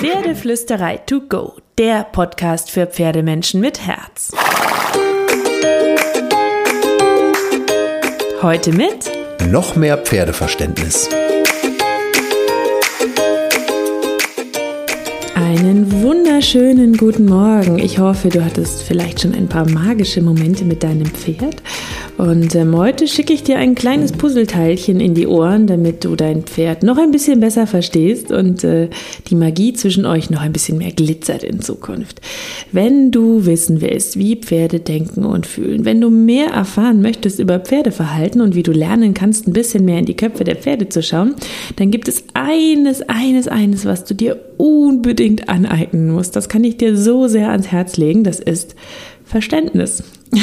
Pferdeflüsterei to go, der Podcast für Pferdemenschen mit Herz. Heute mit noch mehr Pferdeverständnis. Einen wunderschönen guten Morgen. Ich hoffe, du hattest vielleicht schon ein paar magische Momente mit deinem Pferd und ähm, heute schicke ich dir ein kleines Puzzleteilchen in die Ohren, damit du dein Pferd noch ein bisschen besser verstehst und äh, die Magie zwischen euch noch ein bisschen mehr glitzert in Zukunft. Wenn du wissen willst, wie Pferde denken und fühlen, wenn du mehr erfahren möchtest über Pferdeverhalten und wie du lernen kannst, ein bisschen mehr in die Köpfe der Pferde zu schauen, dann gibt es eines, eines, eines, was du dir unbedingt aneignen musst. Das kann ich dir so sehr ans Herz legen. Das ist Verständnis.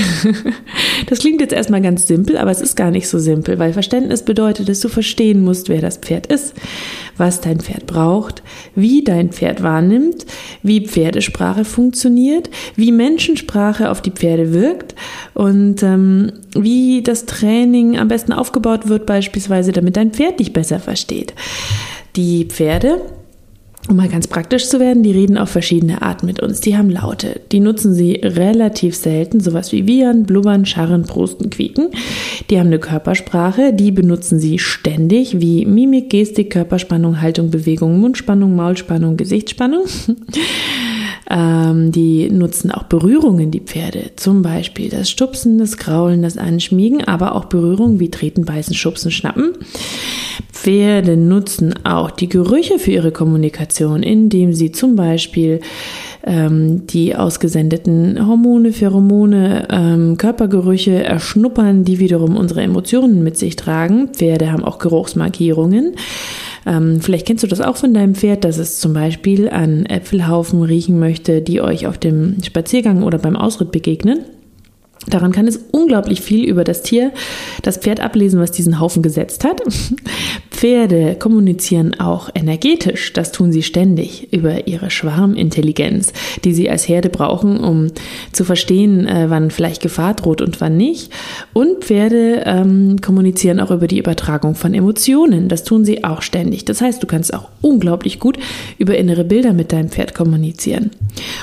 Das klingt jetzt erstmal ganz simpel, aber es ist gar nicht so simpel, weil Verständnis bedeutet, dass du verstehen musst, wer das Pferd ist, was dein Pferd braucht, wie dein Pferd wahrnimmt, wie Pferdesprache funktioniert, wie Menschensprache auf die Pferde wirkt und ähm, wie das Training am besten aufgebaut wird, beispielsweise, damit dein Pferd dich besser versteht. Die Pferde um mal ganz praktisch zu werden, die reden auf verschiedene Arten mit uns. Die haben Laute. Die nutzen sie relativ selten, sowas wie wiehern, blubbern, scharren, prosten, quieken. Die haben eine Körpersprache, die benutzen sie ständig, wie Mimik, Gestik, Körperspannung, Haltung, Bewegung, Mundspannung, Maulspannung, Gesichtsspannung. ähm, die nutzen auch Berührungen, die Pferde. Zum Beispiel das Stupsen, das Kraulen, das Anschmiegen, aber auch Berührungen wie Treten, Beißen, Schubsen, Schnappen. Pferde nutzen auch die Gerüche für ihre Kommunikation, indem sie zum Beispiel ähm, die ausgesendeten Hormone, Pheromone, ähm, Körpergerüche erschnuppern, die wiederum unsere Emotionen mit sich tragen. Pferde haben auch Geruchsmarkierungen. Ähm, vielleicht kennst du das auch von deinem Pferd, dass es zum Beispiel an Äpfelhaufen riechen möchte, die euch auf dem Spaziergang oder beim Ausritt begegnen. Daran kann es unglaublich viel über das Tier, das Pferd ablesen, was diesen Haufen gesetzt hat. Pferde kommunizieren auch energetisch, das tun sie ständig über ihre Schwarmintelligenz, die sie als Herde brauchen, um zu verstehen, äh, wann vielleicht Gefahr droht und wann nicht. Und Pferde ähm, kommunizieren auch über die Übertragung von Emotionen, das tun sie auch ständig. Das heißt, du kannst auch unglaublich gut über innere Bilder mit deinem Pferd kommunizieren.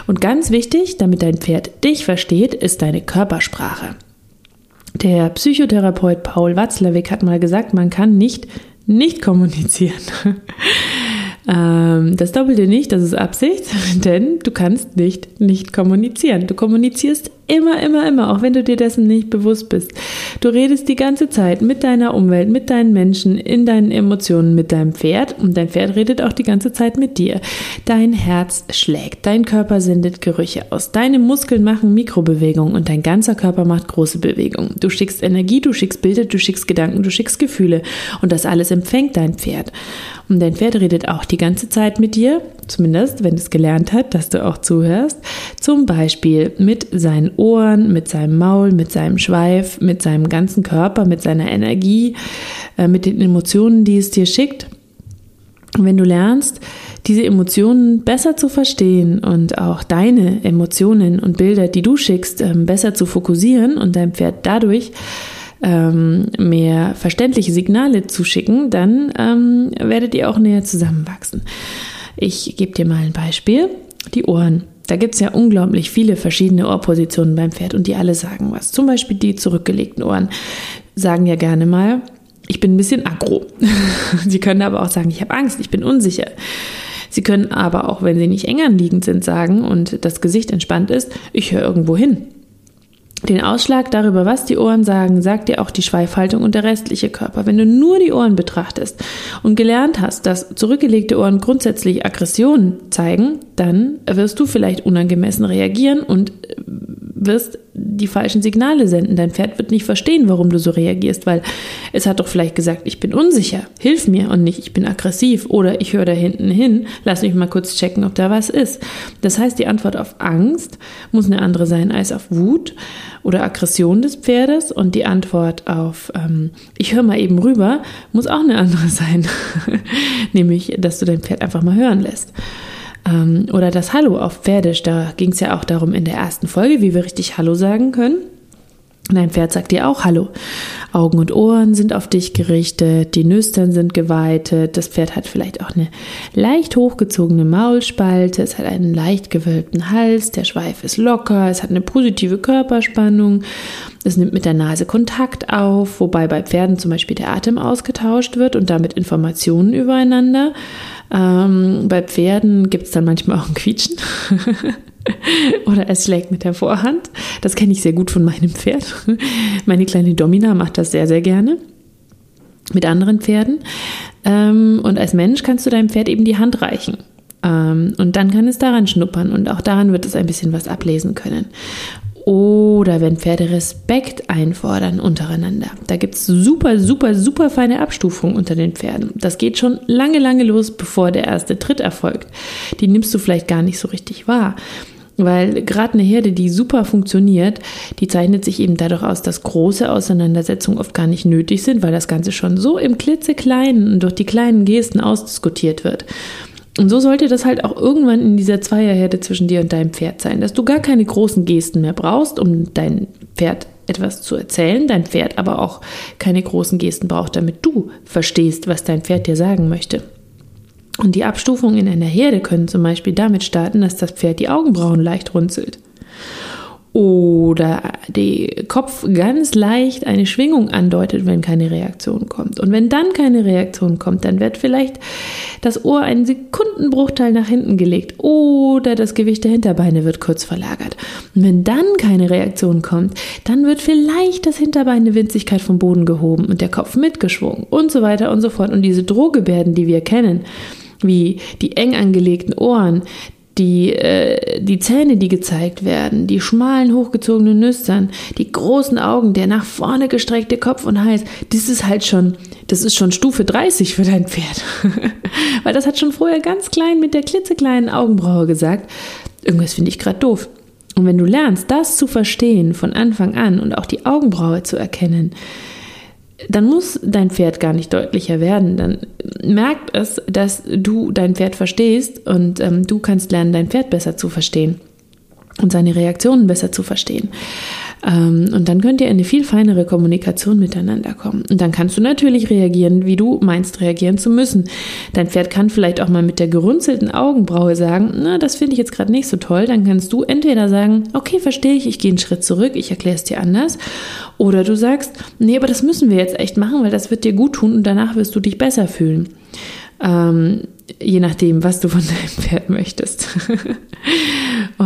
Und ganz wichtig, damit dein Pferd dich versteht, ist deine Körpersprache. Der Psychotherapeut Paul Watzlawick hat mal gesagt, man kann nicht nicht kommunizieren. ähm, das Doppelte nicht, das ist Absicht, denn du kannst nicht nicht kommunizieren. Du kommunizierst Immer, immer, immer, auch wenn du dir dessen nicht bewusst bist. Du redest die ganze Zeit mit deiner Umwelt, mit deinen Menschen, in deinen Emotionen, mit deinem Pferd und dein Pferd redet auch die ganze Zeit mit dir. Dein Herz schlägt, dein Körper sendet Gerüche aus, deine Muskeln machen Mikrobewegungen und dein ganzer Körper macht große Bewegungen. Du schickst Energie, du schickst Bilder, du schickst Gedanken, du schickst Gefühle und das alles empfängt dein Pferd. Und dein Pferd redet auch die ganze Zeit mit dir, zumindest wenn es gelernt hat, dass du auch zuhörst, zum Beispiel mit seinen Ohren, mit seinem Maul, mit seinem Schweif, mit seinem ganzen Körper, mit seiner Energie, äh, mit den Emotionen, die es dir schickt. Wenn du lernst, diese Emotionen besser zu verstehen und auch deine Emotionen und Bilder, die du schickst, ähm, besser zu fokussieren und dein Pferd dadurch ähm, mehr verständliche Signale zu schicken, dann ähm, werdet ihr auch näher zusammenwachsen. Ich gebe dir mal ein Beispiel. Die Ohren. Da gibt es ja unglaublich viele verschiedene Ohrpositionen beim Pferd und die alle sagen was. Zum Beispiel die zurückgelegten Ohren sagen ja gerne mal, ich bin ein bisschen aggro. sie können aber auch sagen, ich habe Angst, ich bin unsicher. Sie können aber auch, wenn sie nicht eng anliegend sind, sagen und das Gesicht entspannt ist, ich höre irgendwo hin. Den Ausschlag darüber, was die Ohren sagen, sagt dir auch die Schweifhaltung und der restliche Körper. Wenn du nur die Ohren betrachtest und gelernt hast, dass zurückgelegte Ohren grundsätzlich Aggressionen zeigen, dann wirst du vielleicht unangemessen reagieren und wirst die falschen Signale senden. Dein Pferd wird nicht verstehen, warum du so reagierst, weil es hat doch vielleicht gesagt, ich bin unsicher, hilf mir und nicht, ich bin aggressiv oder ich höre da hinten hin, lass mich mal kurz checken, ob da was ist. Das heißt, die Antwort auf Angst muss eine andere sein als auf Wut oder Aggression des Pferdes und die Antwort auf ähm, ich höre mal eben rüber muss auch eine andere sein, nämlich, dass du dein Pferd einfach mal hören lässt. Ähm, oder das Hallo auf Pferdisch, da ging es ja auch darum in der ersten Folge, wie wir richtig Hallo sagen können. Dein Pferd sagt dir auch Hallo. Augen und Ohren sind auf dich gerichtet, die Nüstern sind geweitet, das Pferd hat vielleicht auch eine leicht hochgezogene Maulspalte, es hat einen leicht gewölbten Hals, der Schweif ist locker, es hat eine positive Körperspannung, es nimmt mit der Nase Kontakt auf, wobei bei Pferden zum Beispiel der Atem ausgetauscht wird und damit Informationen übereinander. Ähm, bei Pferden gibt es dann manchmal auch ein Quietschen. Oder es schlägt mit der Vorhand. Das kenne ich sehr gut von meinem Pferd. Meine kleine Domina macht das sehr, sehr gerne mit anderen Pferden. Ähm, und als Mensch kannst du deinem Pferd eben die Hand reichen. Ähm, und dann kann es daran schnuppern und auch daran wird es ein bisschen was ablesen können. Oder wenn Pferde Respekt einfordern untereinander. Da gibt es super, super, super feine Abstufungen unter den Pferden. Das geht schon lange, lange los, bevor der erste Tritt erfolgt. Die nimmst du vielleicht gar nicht so richtig wahr. Weil gerade eine Herde, die super funktioniert, die zeichnet sich eben dadurch aus, dass große Auseinandersetzungen oft gar nicht nötig sind, weil das Ganze schon so im klitzekleinen und durch die kleinen Gesten ausdiskutiert wird. Und so sollte das halt auch irgendwann in dieser Zweierherde zwischen dir und deinem Pferd sein, dass du gar keine großen Gesten mehr brauchst, um dein Pferd etwas zu erzählen, dein Pferd aber auch keine großen Gesten braucht, damit du verstehst, was dein Pferd dir sagen möchte. Und die Abstufungen in einer Herde können zum Beispiel damit starten, dass das Pferd die Augenbrauen leicht runzelt oder der Kopf ganz leicht eine Schwingung andeutet, wenn keine Reaktion kommt. Und wenn dann keine Reaktion kommt, dann wird vielleicht das Ohr einen Sekundenbruchteil nach hinten gelegt oder das Gewicht der Hinterbeine wird kurz verlagert. Und wenn dann keine Reaktion kommt, dann wird vielleicht das Hinterbein eine Winzigkeit vom Boden gehoben und der Kopf mitgeschwungen und so weiter und so fort. Und diese Drohgebärden, die wir kennen, wie die eng angelegten Ohren, die, äh, die Zähne, die gezeigt werden, die schmalen, hochgezogenen Nüstern, die großen Augen, der nach vorne gestreckte Kopf und Hals, das ist halt schon, das ist schon Stufe 30 für dein Pferd. Weil das hat schon vorher ganz klein mit der klitzekleinen Augenbraue gesagt, irgendwas finde ich gerade doof. Und wenn du lernst, das zu verstehen von Anfang an und auch die Augenbraue zu erkennen, dann muss dein Pferd gar nicht deutlicher werden. Dann merkt es, dass du dein Pferd verstehst und ähm, du kannst lernen, dein Pferd besser zu verstehen und seine Reaktionen besser zu verstehen. Ähm, und dann könnt ihr in eine viel feinere Kommunikation miteinander kommen. Und dann kannst du natürlich reagieren, wie du meinst, reagieren zu müssen. Dein Pferd kann vielleicht auch mal mit der gerunzelten Augenbraue sagen, na, das finde ich jetzt gerade nicht so toll. Dann kannst du entweder sagen, okay, verstehe ich, ich gehe einen Schritt zurück, ich erkläre es dir anders. Oder du sagst, nee, aber das müssen wir jetzt echt machen, weil das wird dir gut tun und danach wirst du dich besser fühlen. Ähm, je nachdem, was du von deinem Pferd möchtest.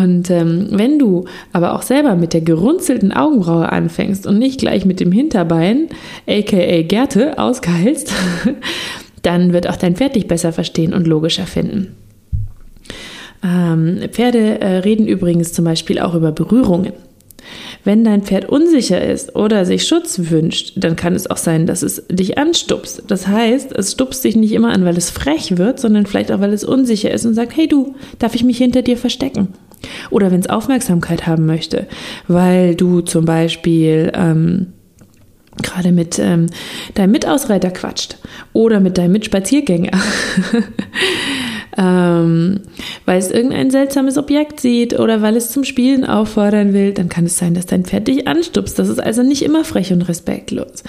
und ähm, wenn du aber auch selber mit der gerunzelten Augenbraue anfängst und nicht gleich mit dem Hinterbein, aka Gerte, auskeilst, dann wird auch dein Pferd dich besser verstehen und logischer finden. Ähm, Pferde äh, reden übrigens zum Beispiel auch über Berührungen. Wenn dein Pferd unsicher ist oder sich Schutz wünscht, dann kann es auch sein, dass es dich anstupst. Das heißt, es stupst dich nicht immer an, weil es frech wird, sondern vielleicht auch, weil es unsicher ist und sagt, hey du, darf ich mich hinter dir verstecken? Oder wenn es Aufmerksamkeit haben möchte, weil du zum Beispiel ähm, gerade mit ähm, deinem Mitausreiter quatscht oder mit deinem Mitspaziergänger. ähm, weil es irgendein seltsames Objekt sieht oder weil es zum Spielen auffordern will, dann kann es sein, dass dein Pferd dich anstupst. Das ist also nicht immer frech und respektlos.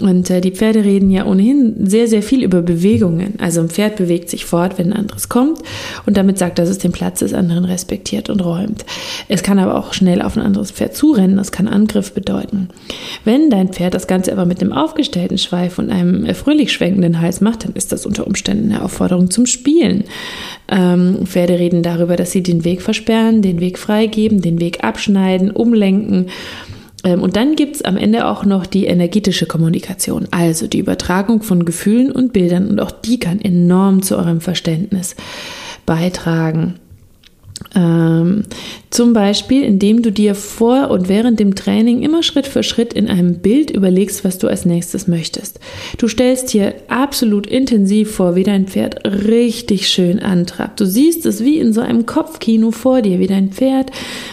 Und äh, die Pferde reden ja ohnehin sehr, sehr viel über Bewegungen. Also ein Pferd bewegt sich fort, wenn ein anderes kommt und damit sagt, dass es den Platz des anderen respektiert und räumt. Es kann aber auch schnell auf ein anderes Pferd zurennen. Das kann Angriff bedeuten. Wenn dein Pferd das Ganze aber mit einem aufgestellten Schweif und einem äh, fröhlich schwenkenden Hals macht, dann ist das unter Umständen eine Aufforderung zum Spielen. Ähm, Pferde reden darüber, dass sie den Weg versperren, den Weg freigeben, den Weg abschneiden, umlenken und dann gibt es am Ende auch noch die energetische Kommunikation, also die Übertragung von Gefühlen und Bildern und auch die kann enorm zu eurem Verständnis beitragen. Ähm, zum Beispiel, indem du dir vor und während dem Training immer Schritt für Schritt in einem Bild überlegst, was du als nächstes möchtest. Du stellst dir absolut intensiv vor, wie dein Pferd richtig schön antrabt. Du siehst es wie in so einem Kopfkino vor dir, wie dein Pferd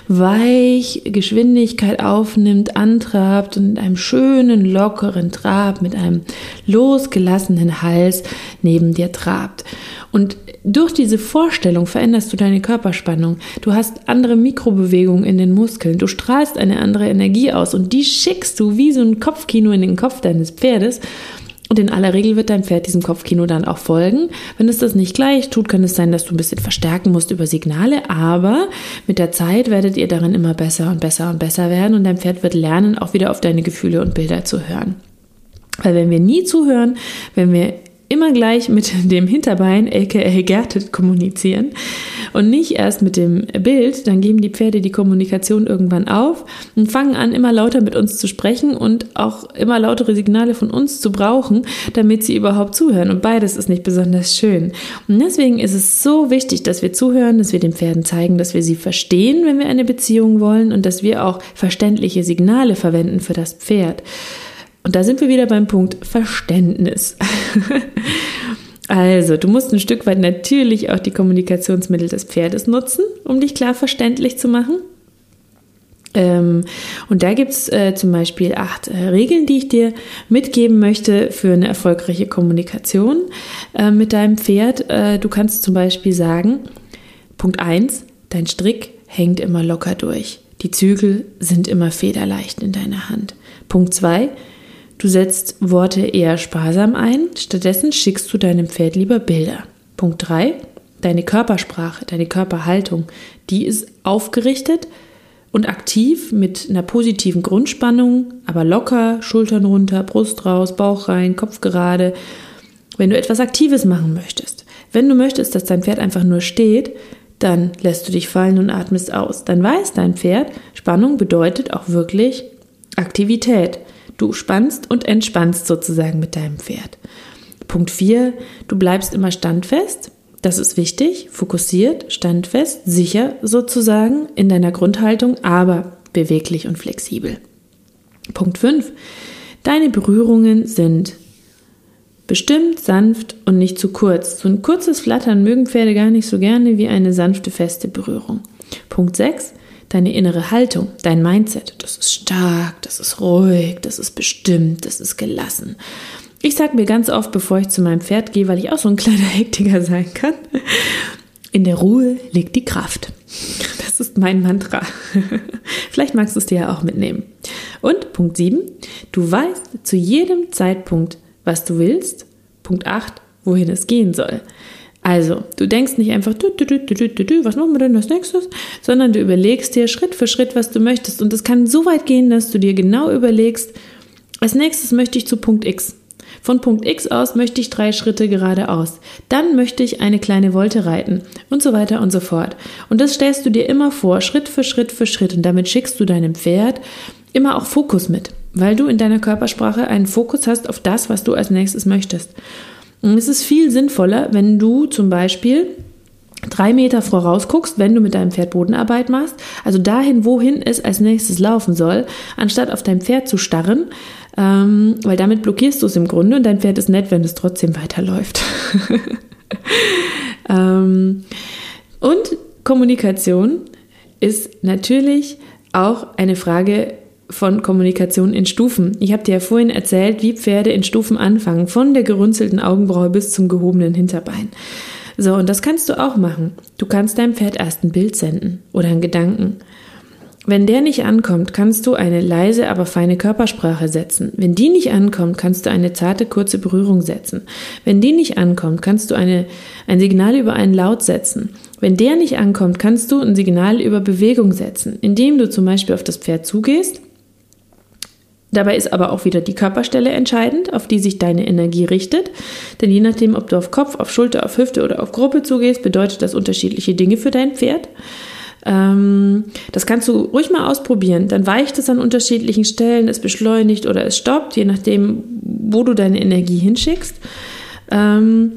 weich Geschwindigkeit aufnimmt, antrabt und in einem schönen, lockeren Trab mit einem losgelassenen Hals neben dir trabt. Und durch diese Vorstellung veränderst du deine Körperspannung Körperspannung. Du hast andere Mikrobewegungen in den Muskeln. Du strahlst eine andere Energie aus und die schickst du wie so ein Kopfkino in den Kopf deines Pferdes. Und in aller Regel wird dein Pferd diesem Kopfkino dann auch folgen. Wenn es das nicht gleich tut, kann es sein, dass du ein bisschen verstärken musst über Signale. Aber mit der Zeit werdet ihr darin immer besser und besser und besser werden und dein Pferd wird lernen, auch wieder auf deine Gefühle und Bilder zu hören. Weil wenn wir nie zuhören, wenn wir immer gleich mit dem Hinterbein, aka Gerte, kommunizieren und nicht erst mit dem Bild, dann geben die Pferde die Kommunikation irgendwann auf und fangen an, immer lauter mit uns zu sprechen und auch immer lautere Signale von uns zu brauchen, damit sie überhaupt zuhören. Und beides ist nicht besonders schön. Und deswegen ist es so wichtig, dass wir zuhören, dass wir den Pferden zeigen, dass wir sie verstehen, wenn wir eine Beziehung wollen und dass wir auch verständliche Signale verwenden für das Pferd. Und da sind wir wieder beim Punkt Verständnis. also, du musst ein Stück weit natürlich auch die Kommunikationsmittel des Pferdes nutzen, um dich klar verständlich zu machen. Ähm, und da gibt es äh, zum Beispiel acht äh, Regeln, die ich dir mitgeben möchte für eine erfolgreiche Kommunikation äh, mit deinem Pferd. Äh, du kannst zum Beispiel sagen, Punkt 1, dein Strick hängt immer locker durch. Die Zügel sind immer federleicht in deiner Hand. Punkt 2, Du setzt Worte eher sparsam ein, stattdessen schickst du deinem Pferd lieber Bilder. Punkt 3. Deine Körpersprache, deine Körperhaltung, die ist aufgerichtet und aktiv mit einer positiven Grundspannung, aber locker, Schultern runter, Brust raus, Bauch rein, Kopf gerade. Wenn du etwas Aktives machen möchtest, wenn du möchtest, dass dein Pferd einfach nur steht, dann lässt du dich fallen und atmest aus. Dann weiß dein Pferd, Spannung bedeutet auch wirklich Aktivität. Du spannst und entspannst sozusagen mit deinem Pferd. Punkt 4, du bleibst immer standfest. Das ist wichtig, fokussiert, standfest, sicher sozusagen in deiner Grundhaltung, aber beweglich und flexibel. Punkt 5, deine Berührungen sind bestimmt, sanft und nicht zu kurz. So ein kurzes Flattern mögen Pferde gar nicht so gerne wie eine sanfte, feste Berührung. Punkt 6, deine innere Haltung, dein Mindset. Das ist stark, das ist ruhig, das ist bestimmt, das ist gelassen. Ich sage mir ganz oft, bevor ich zu meinem Pferd gehe, weil ich auch so ein kleiner Hektiker sein kann, in der Ruhe liegt die Kraft. Das ist mein Mantra. Vielleicht magst du es dir ja auch mitnehmen. Und Punkt 7, du weißt zu jedem Zeitpunkt, was du willst. Punkt 8, wohin es gehen soll. Also, du denkst nicht einfach, du, du, du, was machen wir denn als nächstes, sondern du überlegst dir Schritt für Schritt, was du möchtest. Und es kann so weit gehen, dass du dir genau überlegst, als nächstes möchte ich zu Punkt X. Von Punkt X aus möchte ich drei Schritte geradeaus. Dann möchte ich eine kleine Wolte reiten und so weiter und so fort. Und das stellst du dir immer vor, Schritt für Schritt für Schritt. Und damit schickst du deinem Pferd immer auch Fokus mit, weil du in deiner Körpersprache einen Fokus hast auf das, was du als nächstes möchtest. Und es ist viel sinnvoller, wenn du zum Beispiel drei Meter voraus guckst, wenn du mit deinem Pferd Bodenarbeit machst, also dahin, wohin es als nächstes laufen soll, anstatt auf dein Pferd zu starren, ähm, weil damit blockierst du es im Grunde und dein Pferd ist nett, wenn es trotzdem weiterläuft. ähm, und Kommunikation ist natürlich auch eine Frage von Kommunikation in Stufen. Ich habe dir ja vorhin erzählt, wie Pferde in Stufen anfangen, von der gerunzelten Augenbraue bis zum gehobenen Hinterbein. So, und das kannst du auch machen. Du kannst deinem Pferd erst ein Bild senden oder einen Gedanken. Wenn der nicht ankommt, kannst du eine leise, aber feine Körpersprache setzen. Wenn die nicht ankommt, kannst du eine zarte, kurze Berührung setzen. Wenn die nicht ankommt, kannst du eine, ein Signal über einen Laut setzen. Wenn der nicht ankommt, kannst du ein Signal über Bewegung setzen, indem du zum Beispiel auf das Pferd zugehst Dabei ist aber auch wieder die Körperstelle entscheidend, auf die sich deine Energie richtet. Denn je nachdem, ob du auf Kopf, auf Schulter, auf Hüfte oder auf Gruppe zugehst, bedeutet das unterschiedliche Dinge für dein Pferd. Ähm, das kannst du ruhig mal ausprobieren. Dann weicht es an unterschiedlichen Stellen, es beschleunigt oder es stoppt, je nachdem, wo du deine Energie hinschickst. Ähm,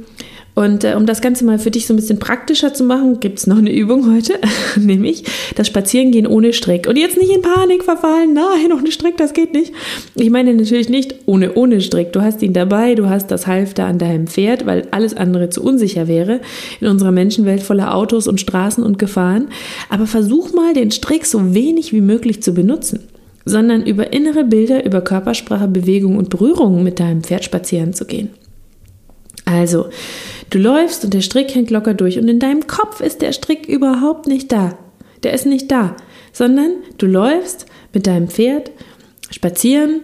und äh, um das Ganze mal für dich so ein bisschen praktischer zu machen, gibt es noch eine Übung heute, nämlich das Spazierengehen ohne Strick. Und jetzt nicht in Panik verfallen, nein, ohne Strick, das geht nicht. Ich meine natürlich nicht ohne ohne Strick. Du hast ihn dabei, du hast das Halfter an deinem Pferd, weil alles andere zu unsicher wäre in unserer Menschenwelt voller Autos und Straßen und Gefahren. Aber versuch mal, den Strick so wenig wie möglich zu benutzen sondern über innere Bilder, über Körpersprache, Bewegung und Berührung mit deinem Pferd spazieren zu gehen. Also, Du läufst und der Strick hängt locker durch und in deinem Kopf ist der Strick überhaupt nicht da. Der ist nicht da, sondern du läufst mit deinem Pferd spazieren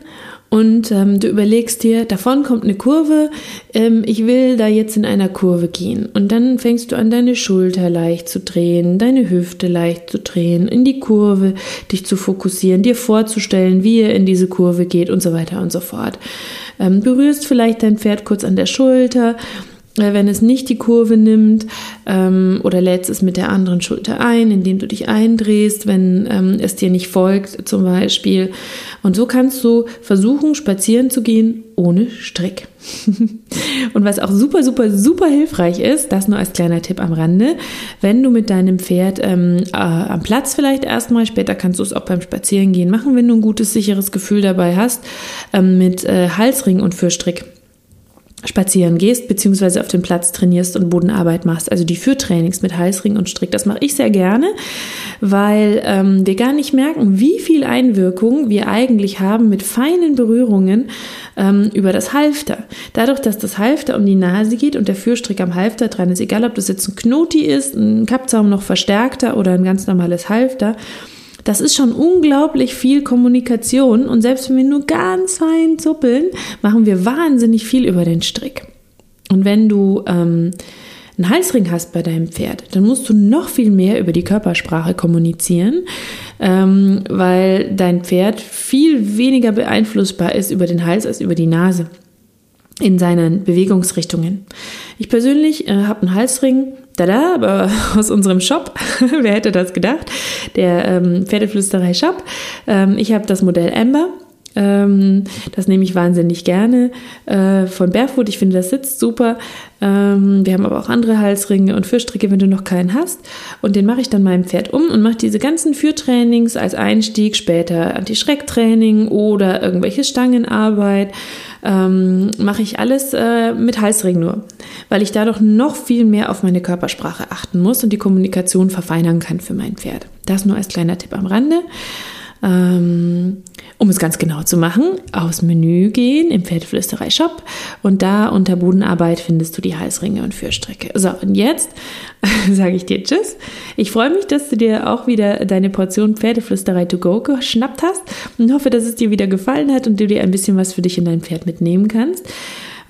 und ähm, du überlegst dir, davon kommt eine Kurve, ähm, ich will da jetzt in einer Kurve gehen. Und dann fängst du an, deine Schulter leicht zu drehen, deine Hüfte leicht zu drehen, in die Kurve dich zu fokussieren, dir vorzustellen, wie er in diese Kurve geht und so weiter und so fort. Ähm, berührst vielleicht dein Pferd kurz an der Schulter wenn es nicht die Kurve nimmt ähm, oder lädst es mit der anderen Schulter ein, indem du dich eindrehst, wenn ähm, es dir nicht folgt zum Beispiel. Und so kannst du versuchen, spazieren zu gehen ohne Strick. und was auch super, super, super hilfreich ist, das nur als kleiner Tipp am Rande, wenn du mit deinem Pferd ähm, äh, am Platz vielleicht erstmal, später kannst du es auch beim Spazierengehen machen, wenn du ein gutes, sicheres Gefühl dabei hast, ähm, mit äh, Halsring und Fürstrick spazieren gehst, beziehungsweise auf dem Platz trainierst und Bodenarbeit machst, also die Führtrainings mit Halsring und Strick. Das mache ich sehr gerne, weil ähm, wir gar nicht merken, wie viel Einwirkung wir eigentlich haben mit feinen Berührungen ähm, über das Halfter. Dadurch, dass das Halfter um die Nase geht und der Führstrick am Halfter dran ist, egal ob das jetzt ein Knoti ist, ein Kappzaum noch verstärkter oder ein ganz normales Halfter, das ist schon unglaublich viel Kommunikation und selbst wenn wir nur ganz fein zuppeln, machen wir wahnsinnig viel über den Strick. Und wenn du ähm, einen Halsring hast bei deinem Pferd, dann musst du noch viel mehr über die Körpersprache kommunizieren, ähm, weil dein Pferd viel weniger beeinflussbar ist über den Hals als über die Nase in seinen Bewegungsrichtungen. Ich persönlich äh, habe einen Halsring, da aber aus unserem Shop. Wer hätte das gedacht? Der ähm, Pferdeflüsterei Shop. Ähm, ich habe das Modell Amber. Ähm, das nehme ich wahnsinnig gerne äh, von Barefoot. Ich finde, das sitzt super. Ähm, wir haben aber auch andere Halsringe und Führstricke, wenn du noch keinen hast. Und den mache ich dann meinem Pferd um und mache diese ganzen Führtrainings als Einstieg, später Anti-Schreck-Training oder irgendwelche Stangenarbeit. Ähm, mache ich alles äh, mit Halsring nur, weil ich dadurch noch viel mehr auf meine Körpersprache achten muss und die Kommunikation verfeinern kann für mein Pferd. Das nur als kleiner Tipp am Rande. Ähm, um es ganz genau zu machen, aus Menü gehen im Pferdeflüsterei Shop und da unter Bodenarbeit findest du die Halsringe und Führstrecke. So, und jetzt sage ich dir Tschüss. Ich freue mich, dass du dir auch wieder deine Portion Pferdeflüsterei to go geschnappt hast und hoffe, dass es dir wieder gefallen hat und du dir ein bisschen was für dich in dein Pferd mitnehmen kannst.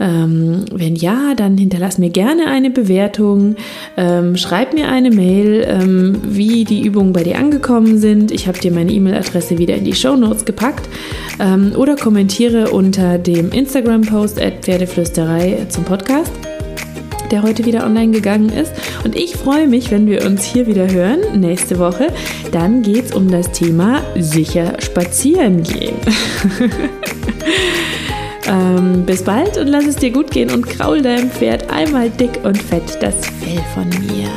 Ähm, wenn ja, dann hinterlass mir gerne eine Bewertung, ähm, schreib mir eine Mail, ähm, wie die Übungen bei dir angekommen sind. Ich habe dir meine E-Mail-Adresse wieder in die Show Notes gepackt ähm, oder kommentiere unter dem Instagram-Post at Pferdeflüsterei zum Podcast der heute wieder online gegangen ist. Und ich freue mich, wenn wir uns hier wieder hören nächste Woche. Dann geht es um das Thema sicher spazieren gehen. Ähm, bis bald und lass es dir gut gehen und kraul deinem Pferd einmal dick und fett das Fell von mir.